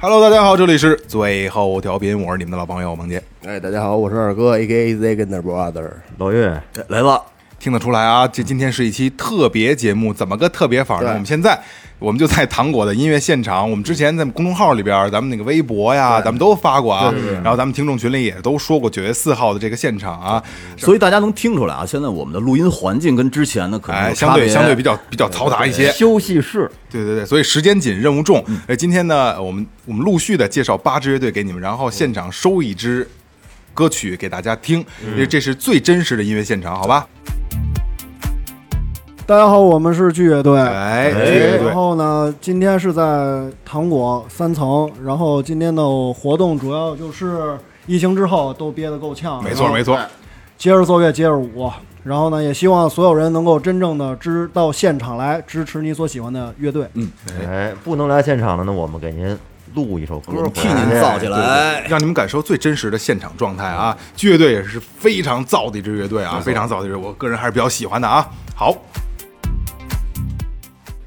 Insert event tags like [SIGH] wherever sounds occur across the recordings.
Hello，大家好，这里是最后调频，我是你们的老朋友萌杰。哎，大家好，我是二哥，A.K.A. Zagner Brother。老岳，来了，听得出来啊，这今天是一期特别节目，怎么个特别法呢？我们现在我们就在糖果的音乐现场，我们之前在公众号里边，咱们那个微博呀，咱们都发过啊，然后咱们听众群里也都说过九月四号的这个现场啊，所以大家能听出来啊，现在我们的录音环境跟之前呢可能相对相对比较比较嘈杂一些，休息室，对对对，所以时间紧，任务重。呃，今天呢，我们我们陆续的介绍八支乐队给你们，然后现场收一支歌曲给大家听，因为这是最真实的音乐现场，好吧？大家好，我们是剧乐队。哎，然后呢，今天是在糖果三层，然后今天的活动主要就是疫情之后都憋得够呛，没错没错，接着奏乐，接着舞。然后呢，也希望所有人能够真正的支到现场来支持你所喜欢的乐队。嗯，哎，不能来现场的呢，我们给您录一首歌，替您造起来。让你们感受最真实的现场状态啊！乐队也是非常燥的一支乐队啊，非常燥的一支，我个人还是比较喜欢的啊。好，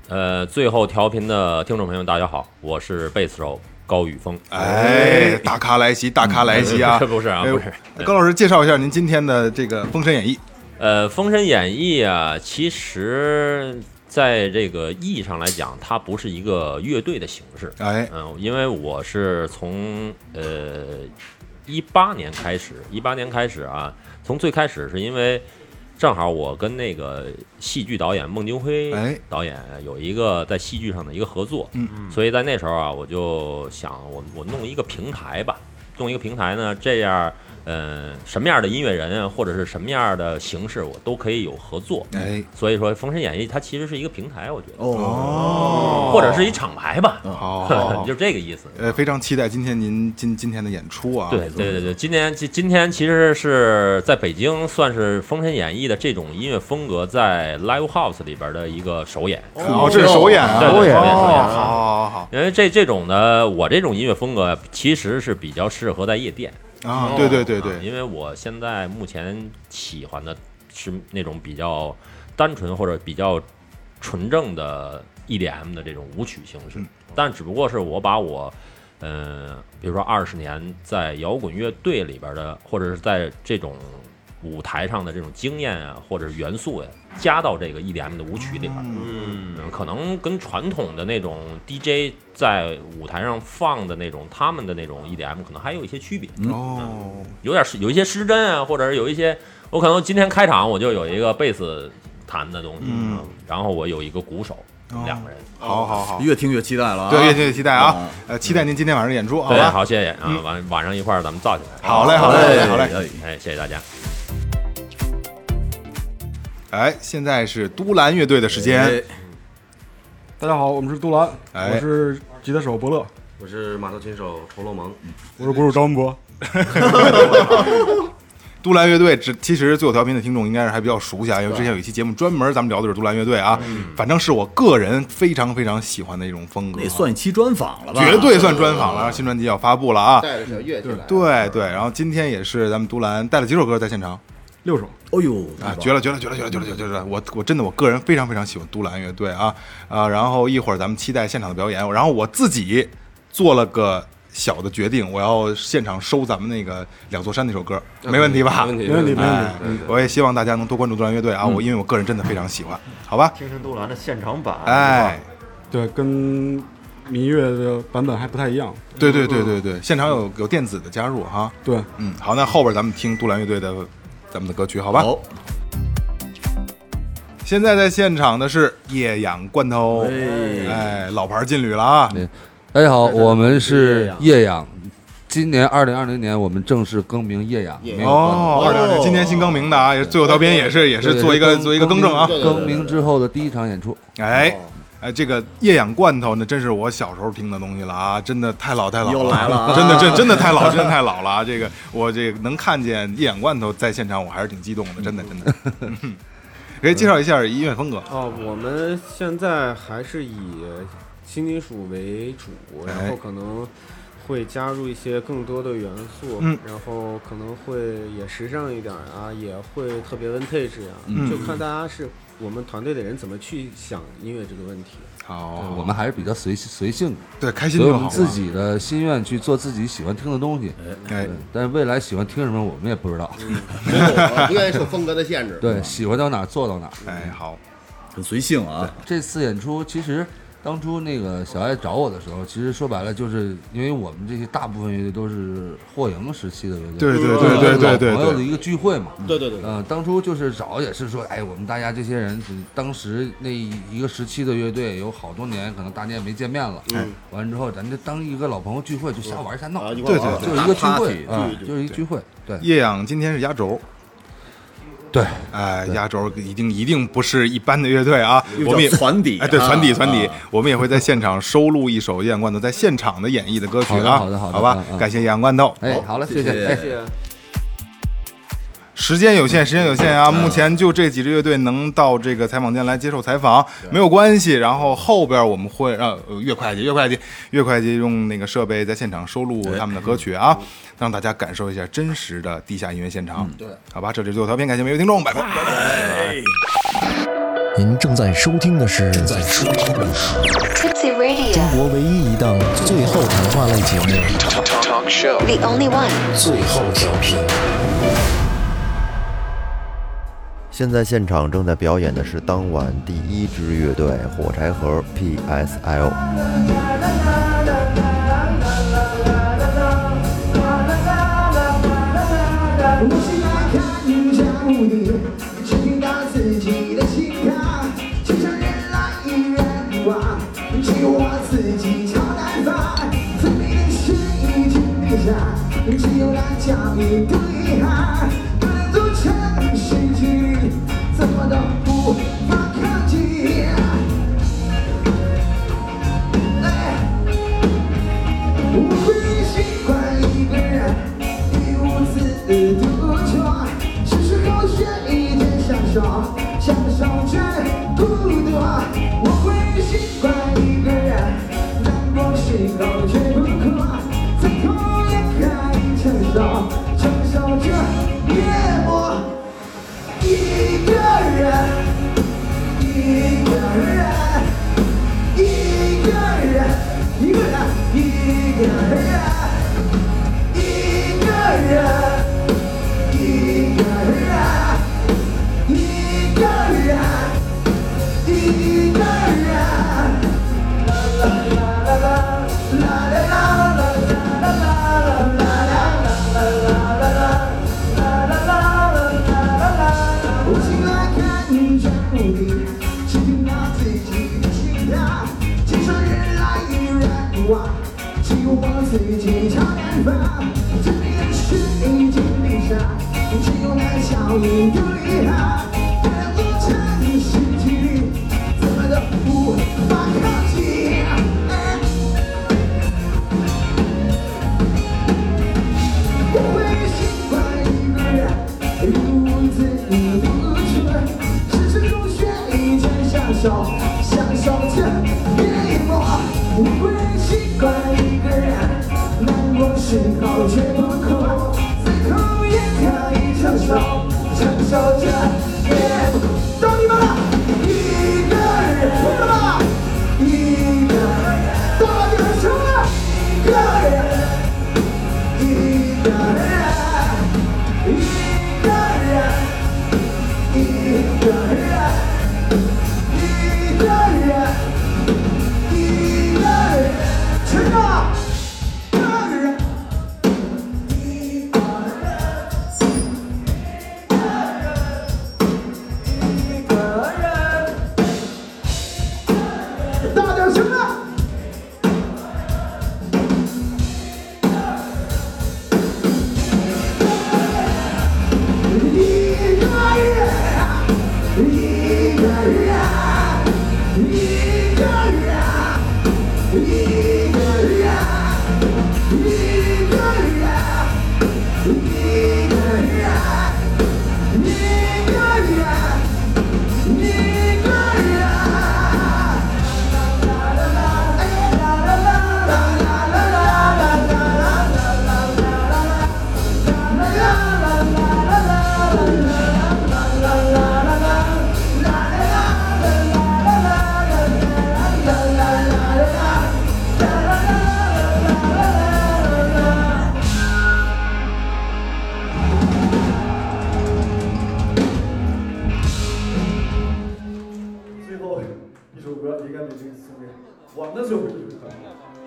呃，最后调频的听众朋友，大家好，我是贝斯手高宇峰。哎，大咖来袭，大咖来袭啊！[LAUGHS] 不是啊哎不是高老师介绍一下您今天的这个《封神演义》。呃，《封神演义》啊，其实在这个意义上来讲，它不是一个乐队的形式。哎，嗯，因为我是从呃一八年开始，一八年开始啊，从最开始是因为正好我跟那个戏剧导演孟京辉哎。导演有一个在戏剧上的一个合作，嗯。所以在那时候啊，我就想我我弄一个平台吧，弄一个平台呢，这样。呃，什么样的音乐人啊，或者是什么样的形式，我都可以有合作。哎，所以说，《封神演义》它其实是一个平台，我觉得，哦，或者是一厂牌吧，[LAUGHS] 好，好好就这个意思。呃，非常期待今天您今今天的演出啊！对对对对，今天今今天其实是在北京算是《封神演义》的这种音乐风格在 live house 里边的一个首演。哦，这是首演啊！对对对哦首演好好好因为这这种的，我这种音乐风格其实是比较适合在夜店。啊！对对对啊对，因为我现在目前喜欢的是那种比较单纯或者比较纯正的 EDM 的这种舞曲形式，嗯但只不过是我把我，呃，比如说二十年在摇滚乐队里边的，或者是在这种舞台上的这种经验啊，或者是元素呀、加到这个 EDM 的舞曲里边。嗯嗯，可能跟传统的那种 DJ 在舞台上放的那种他们的那种 EDM 可能还有一些区别。哦，有点失有一些失真啊，或者是有一些，我可能今天开场我就有一个贝斯弹的东西，嗯然后我有一个鼓手，哦两个人。好好好，越听越期待了啊！对，越听越期待啊啊！呃，期待您今天晚上演出，好对，吧？好，谢谢啊，晚晚上一块儿咱们造起来。好嘞，好嘞，好嘞。哎哎，谢谢大家。哎，现在是都兰乐队的时间，哎大家好，我们是都兰，哎我是吉他手伯乐，我是马头琴手仇罗蒙。我是鼓手张文博。[LAUGHS] 都兰乐队，只其实最后调频的听众应该是还比较熟悉啊，因为之前有一期节目专门咱们聊的是都兰乐队啊，反正是我个人非常非常喜欢的一种风格，那算一期专访了吧？绝对算专访了，新专辑要发布了啊！带着小乐器来。对对，然后今天也是咱们都兰带了几首歌在现场六首，哦呦啊，绝了绝了绝了绝了绝了绝了绝了！我我真的我个人非常非常喜欢都兰乐队啊啊！然后一会儿咱们期待现场的表演，然后我自己做了个小的决定，我要现场收咱们那个两座山那首歌，没问题吧？没问题，没问题，没问哎题。，我也希望大家能多关注杜兰乐队啊！我因为我个人真的非常喜欢，好吧？听听杜兰的现场版，哎，对，跟民乐的版本还不太一样。对对对对对，现场有有电子的加入哈。对，嗯，好，那后边咱们听杜兰乐队的咱们的歌曲，好吧？好，现在在现场的是叶氧罐头，哎哎，老牌劲旅了啊！大家好，我们是叶氧。今年二零二零年，我们正式更名叶养，没有罐头。哦，二零二零今年新更名的啊，也是最后调频也是也是做一个做一个更正啊。更名之后的第一场演出，哎，哎，这个液氧罐头呢真是我小时候听的东西了啊，真的太老太老了又来了啊 [LAUGHS] 真的真真的太老，真的太老了啊！这个我这个能看见液氧罐头在现场，我还是挺激动的，真的真的。嗯 [LAUGHS] 可以介绍一下音乐风格，哦，我们现在还是以新金属为主，然后可能会加入一些更多的元素，嗯然后可能会也时尚一点啊，也会特别 vintage 啊，嗯就看大家是我们团队的人怎么去想音乐这个问题。好，我们还是比较随随性的，对开心所以就好了我们自己的心愿去做自己喜欢听的东西。哎对，但是未来喜欢听什么，我们也不知道。[LAUGHS] 没有不愿意受风格的限制。对，喜欢到哪做到哪儿。哎，好，很随性啊。这次演出其实当初那个小爱找我的时候，其实说白了就是因为我们这些大部分乐队都是霍营时期的乐队，对对对对对对朋友的一个聚会嘛。对对对对呃，当初就是找也是说，哎，我们大家这些人，当时那一个时期的乐队有好多年，可能大家也没见面了。嗯，完了之后，咱就当一个老朋友聚会，就瞎玩瞎闹。啊一块对对就是一个聚会啊，就是一个聚会。对叶阳今天是压轴，对，哎，压轴一定一定不是一般的乐队啊，我们也叫传底哎，对，啊。传底传底。啊，我们也会在现场收录一首叶阳罐头在现场的演绎的歌曲啊，好的好的好吧感谢叶阳罐头，哎，好了，谢谢。哎，谢谢。时间有限，时间有限啊！目前就这几支乐队能到这个采访间来接受采访，没有关系。然后后边我们会让呃岳会计、岳会计、岳会计用那个设备在现场收录他们的歌曲啊，让大家感受一下真实的地下音乐现场。对，好吧，这里是最后调频，感谢每位听众，拜拜。您正在收听的是正在收听的是 Tipsy Radio, 中国唯一一档最后谈话类节目 the only one.《最后调频》。现在现场正在表演的是当晚第一支乐队火柴盒 PSL。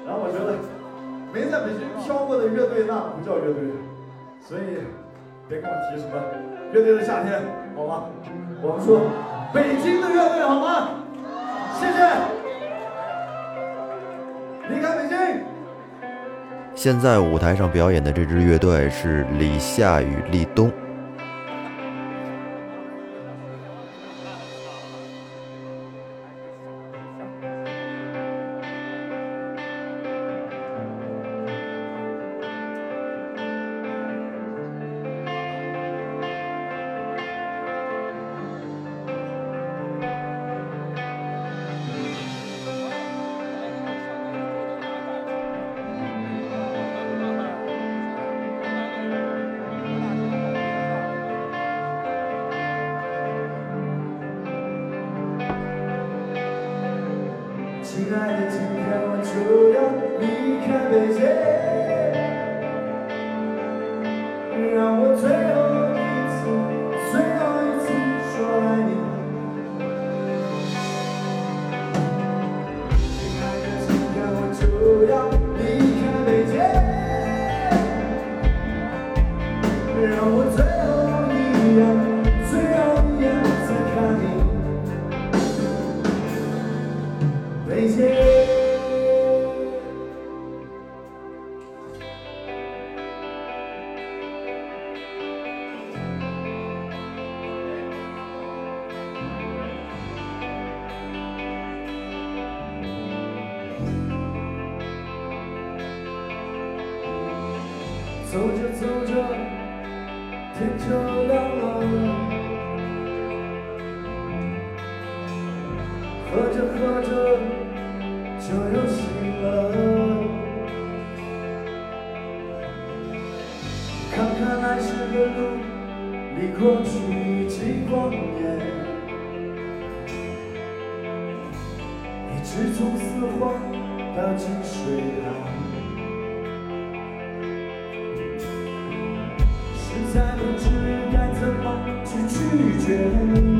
然后我觉得没在北京飘过的乐队那不叫乐队所以别跟我提什么乐队的夏天好吗？我们说北京的乐队好吗？谢谢。离开北京。现在舞台上表演的这支乐队是李夏与立冬。拒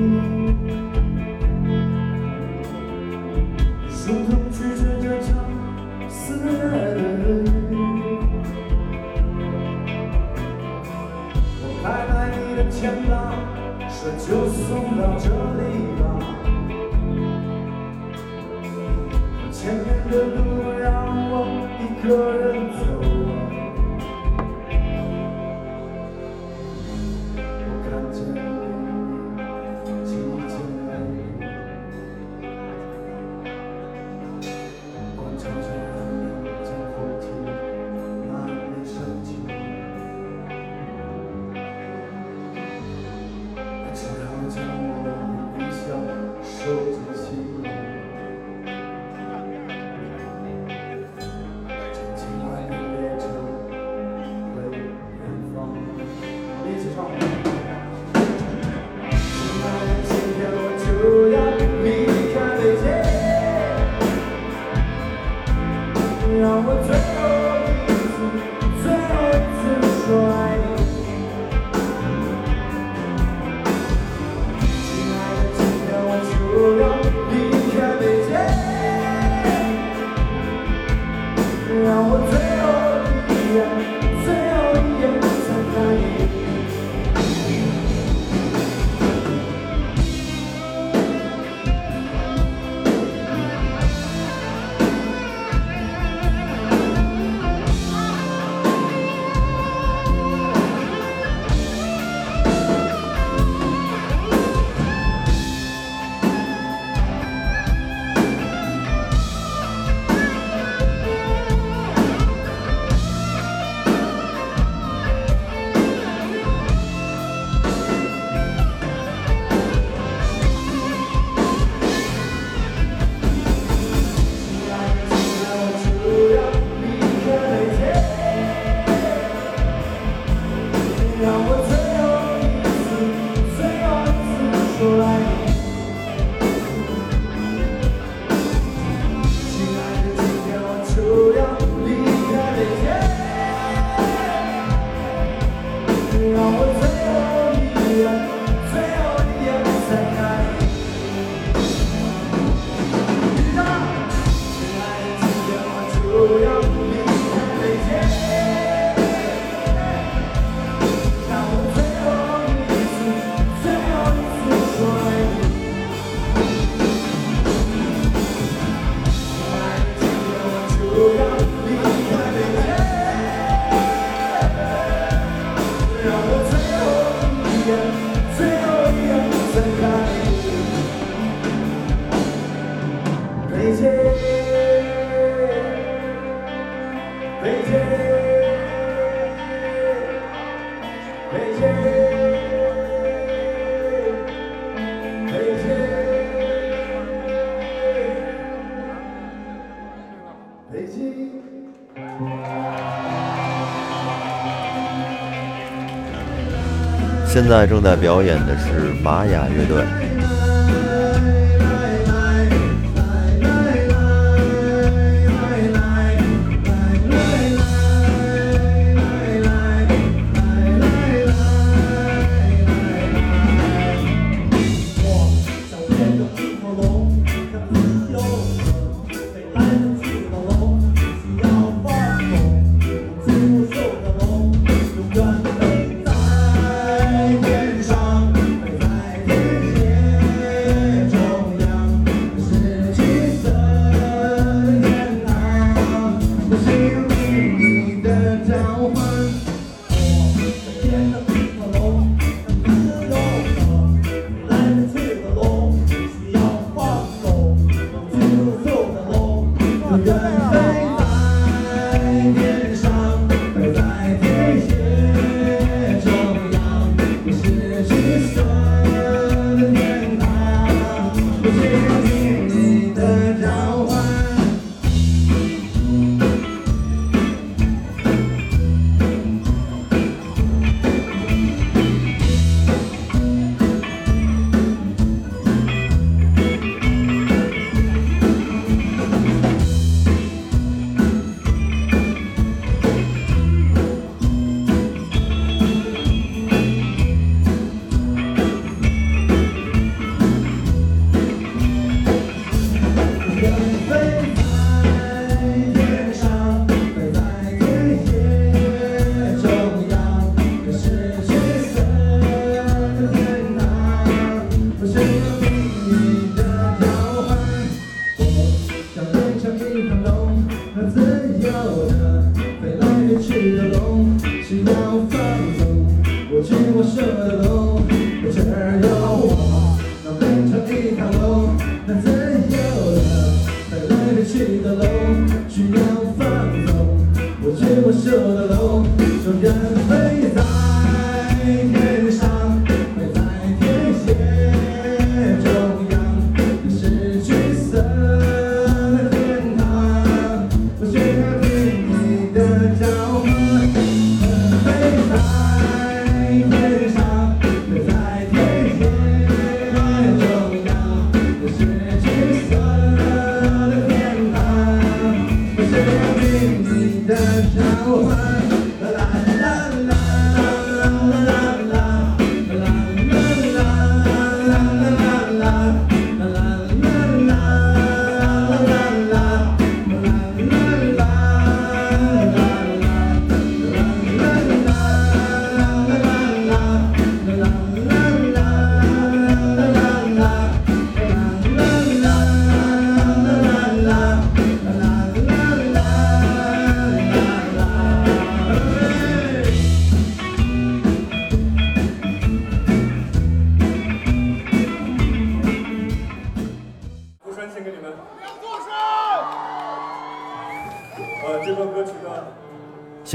现在正在表演的是玛雅乐队。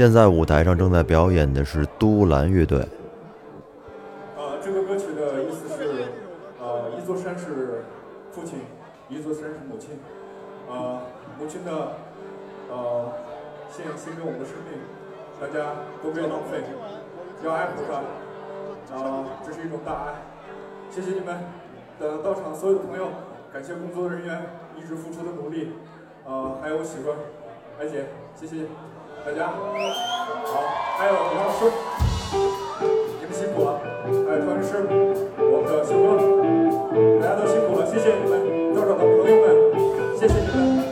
现在舞台上正在表演的是都兰乐队。呃，这个歌曲的意思是，呃，一座山是父亲，一座山是母亲。呃，母亲的，呃，献献给我们的生命，大家都不要浪费，要爱护它。呃，这是一种大爱。谢谢你们的到场所有的朋友，感谢工作人员一直付出的努力，呃，还有我媳妇儿，艾姐，谢谢大家。好，还有李老师，你们辛苦了，还有团师，我们的小哥，大家都辛苦了，谢谢你们，到场的朋友们，谢谢你们。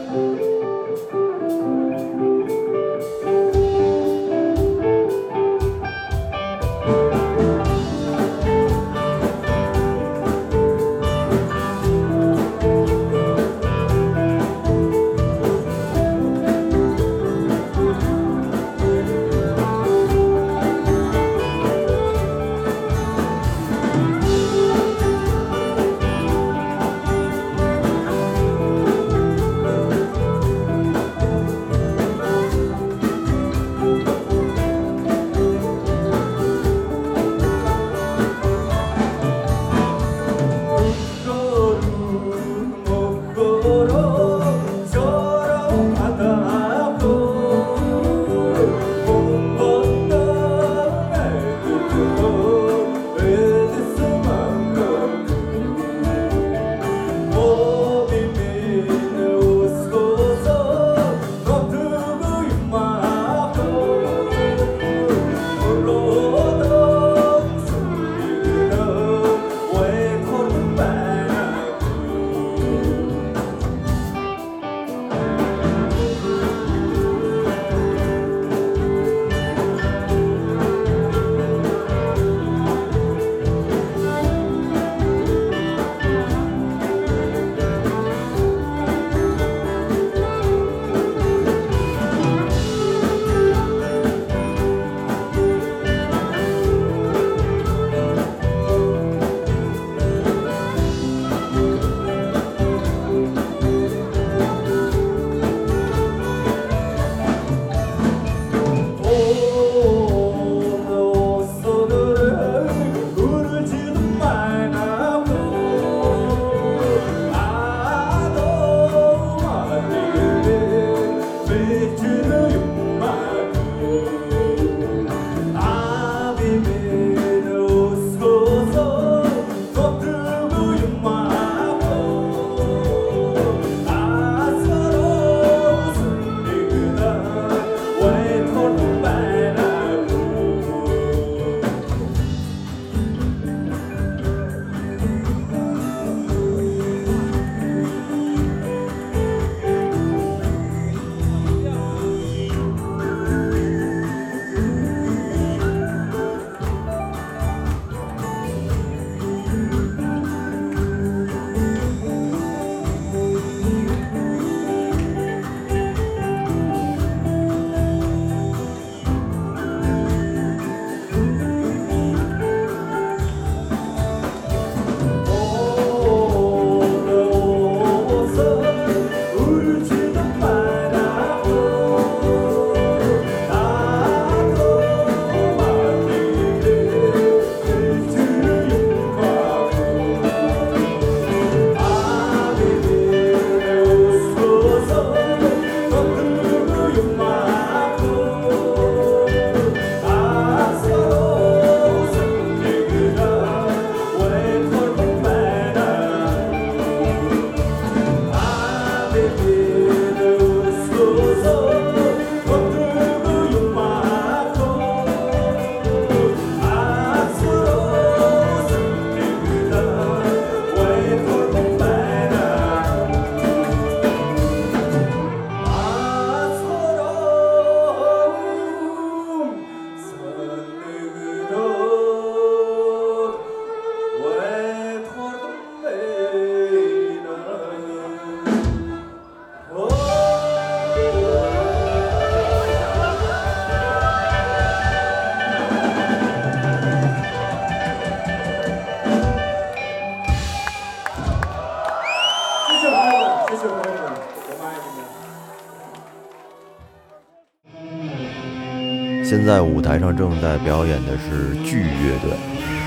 现在舞台上正在表演的是剧乐队。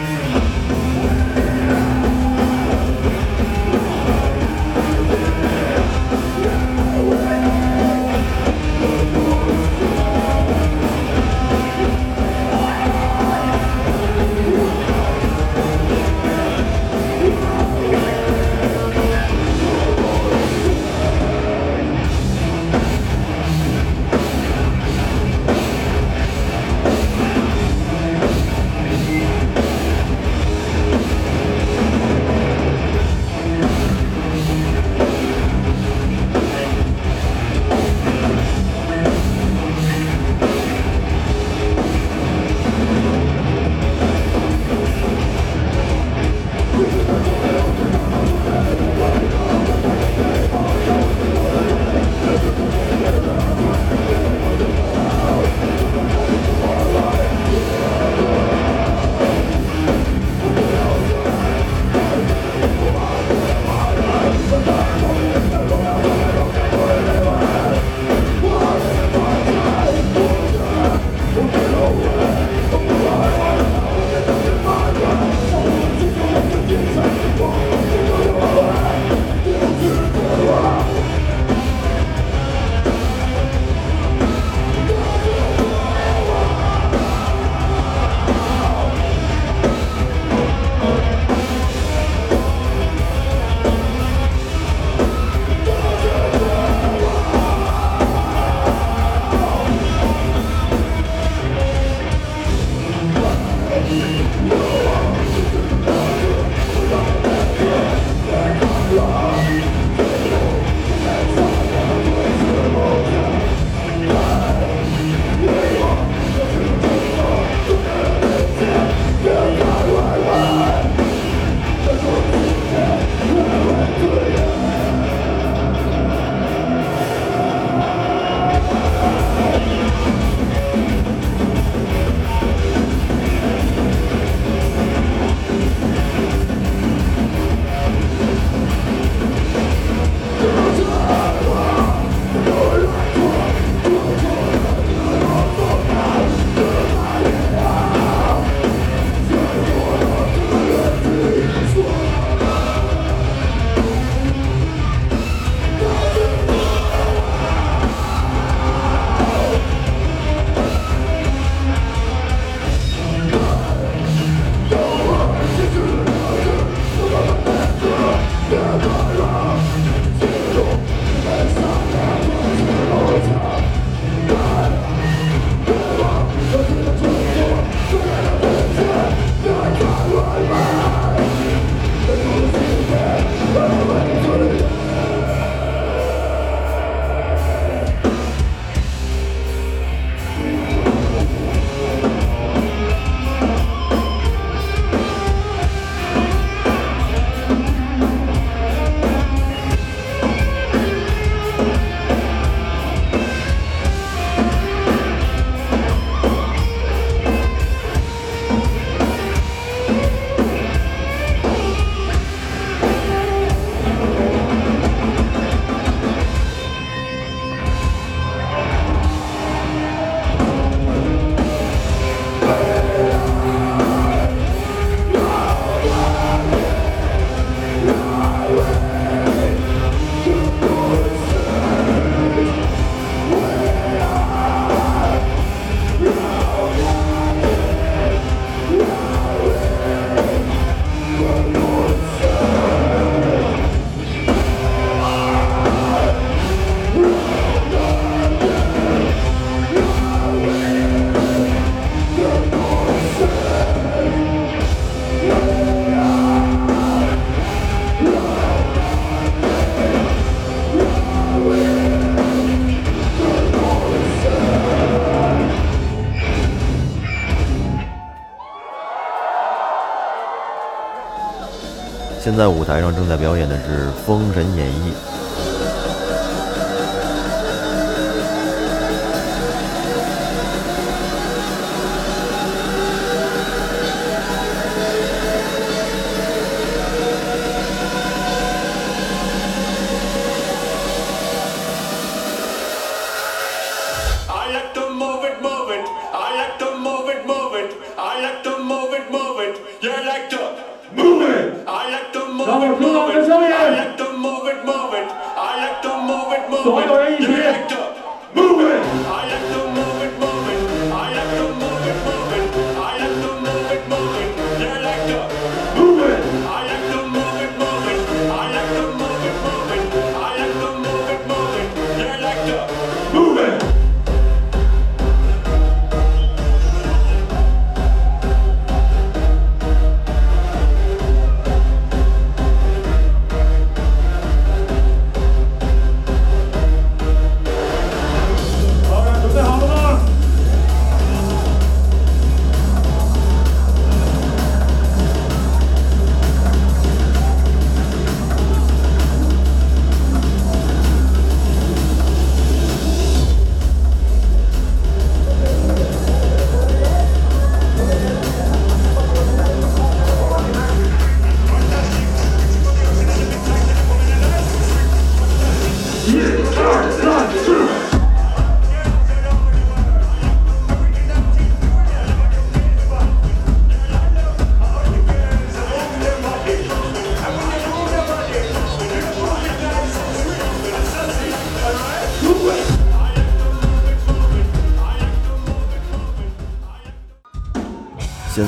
在舞台上正在表演的是《封神演义》。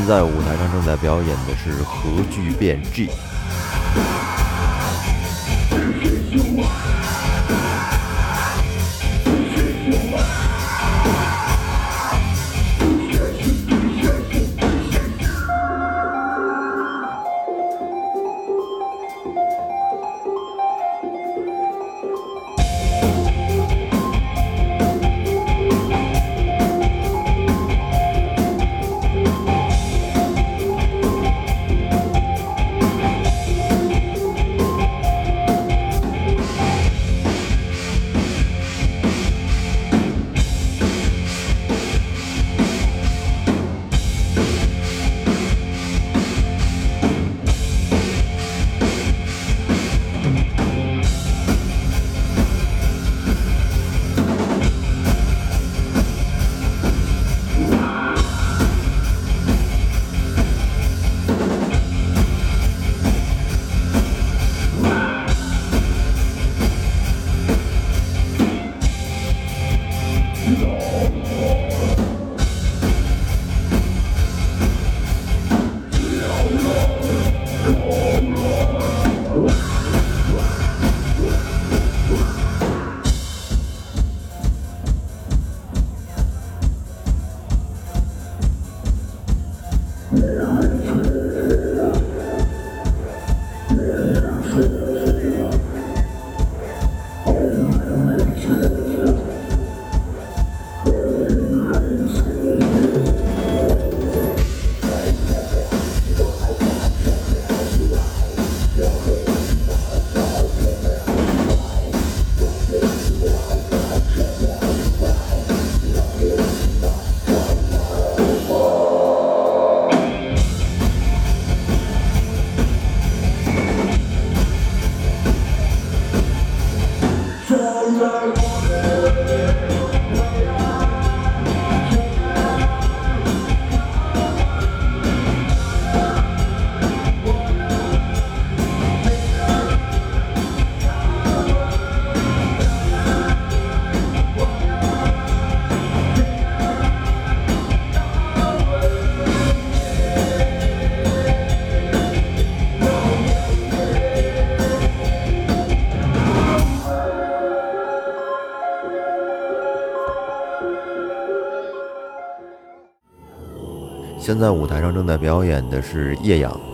在舞台上正在表演的是核聚变 G。现在舞台上正在表演的是叶阳。